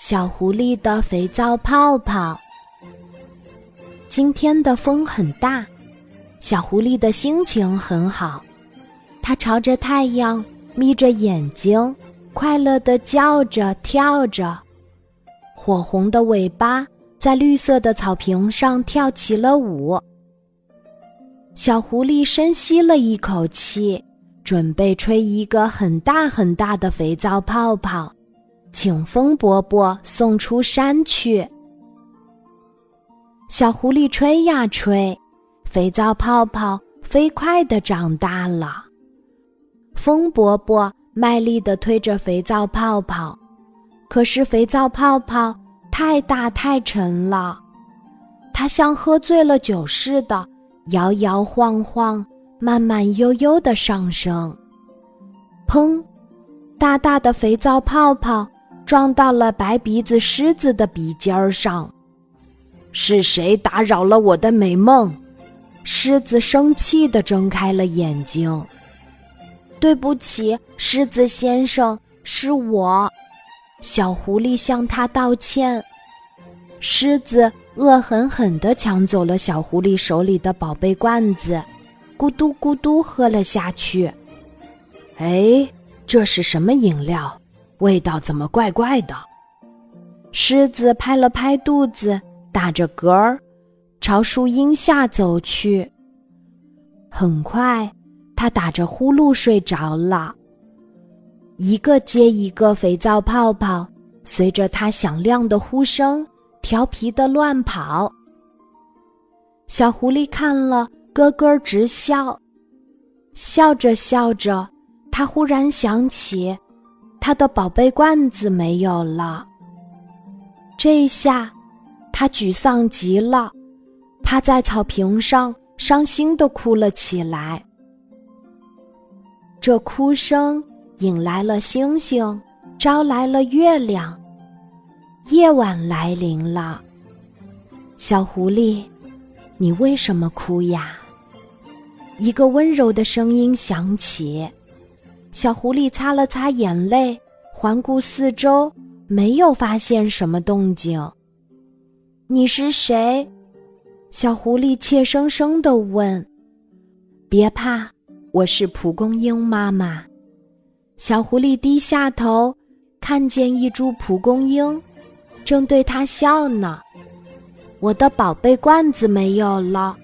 小狐狸的肥皂泡泡。今天的风很大，小狐狸的心情很好，它朝着太阳眯着眼睛，快乐的叫着跳着，火红的尾巴在绿色的草坪上跳起了舞。小狐狸深吸了一口气，准备吹一个很大很大的肥皂泡泡。请风伯伯送出山去。小狐狸吹呀吹，肥皂泡泡飞快的长大了。风伯伯卖力的推着肥皂泡泡，可是肥皂泡泡太大太沉了，它像喝醉了酒似的摇摇晃晃，慢慢悠悠的上升。砰！大大的肥皂泡泡。撞到了白鼻子狮子的鼻尖儿上，是谁打扰了我的美梦？狮子生气地睁开了眼睛。对不起，狮子先生，是我。小狐狸向他道歉。狮子恶狠狠地抢走了小狐狸手里的宝贝罐子，咕嘟咕嘟喝了下去。哎，这是什么饮料？味道怎么怪怪的？狮子拍了拍肚子，打着嗝儿，朝树荫下走去。很快，它打着呼噜睡着了。一个接一个肥皂泡泡随着它响亮的呼声，调皮的乱跑。小狐狸看了，咯咯直笑。笑着笑着，它忽然想起。他的宝贝罐子没有了，这下他沮丧极了，趴在草坪上，伤心的哭了起来。这哭声引来了星星，招来了月亮。夜晚来临了，小狐狸，你为什么哭呀？一个温柔的声音响起。小狐狸擦了擦眼泪，环顾四周，没有发现什么动静。你是谁？小狐狸怯生生地问。别怕，我是蒲公英妈妈。小狐狸低下头，看见一株蒲公英，正对它笑呢。我的宝贝罐子没有了，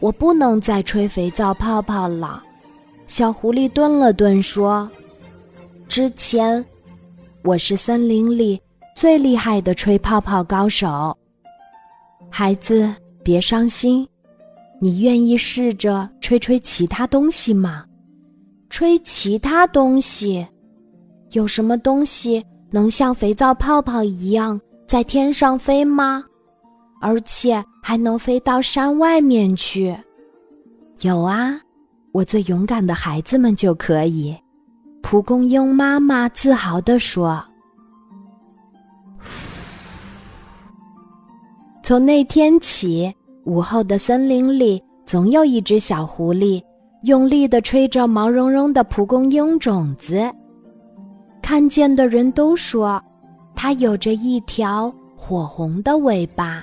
我不能再吹肥皂泡泡了。小狐狸顿了顿，说：“之前，我是森林里最厉害的吹泡泡高手。孩子，别伤心，你愿意试着吹吹其他东西吗？吹其他东西，有什么东西能像肥皂泡泡一样在天上飞吗？而且还能飞到山外面去？有啊。”我最勇敢的孩子们就可以，蒲公英妈妈自豪地说。从那天起，午后的森林里总有一只小狐狸，用力地吹着毛茸茸的蒲公英种子。看见的人都说，它有着一条火红的尾巴。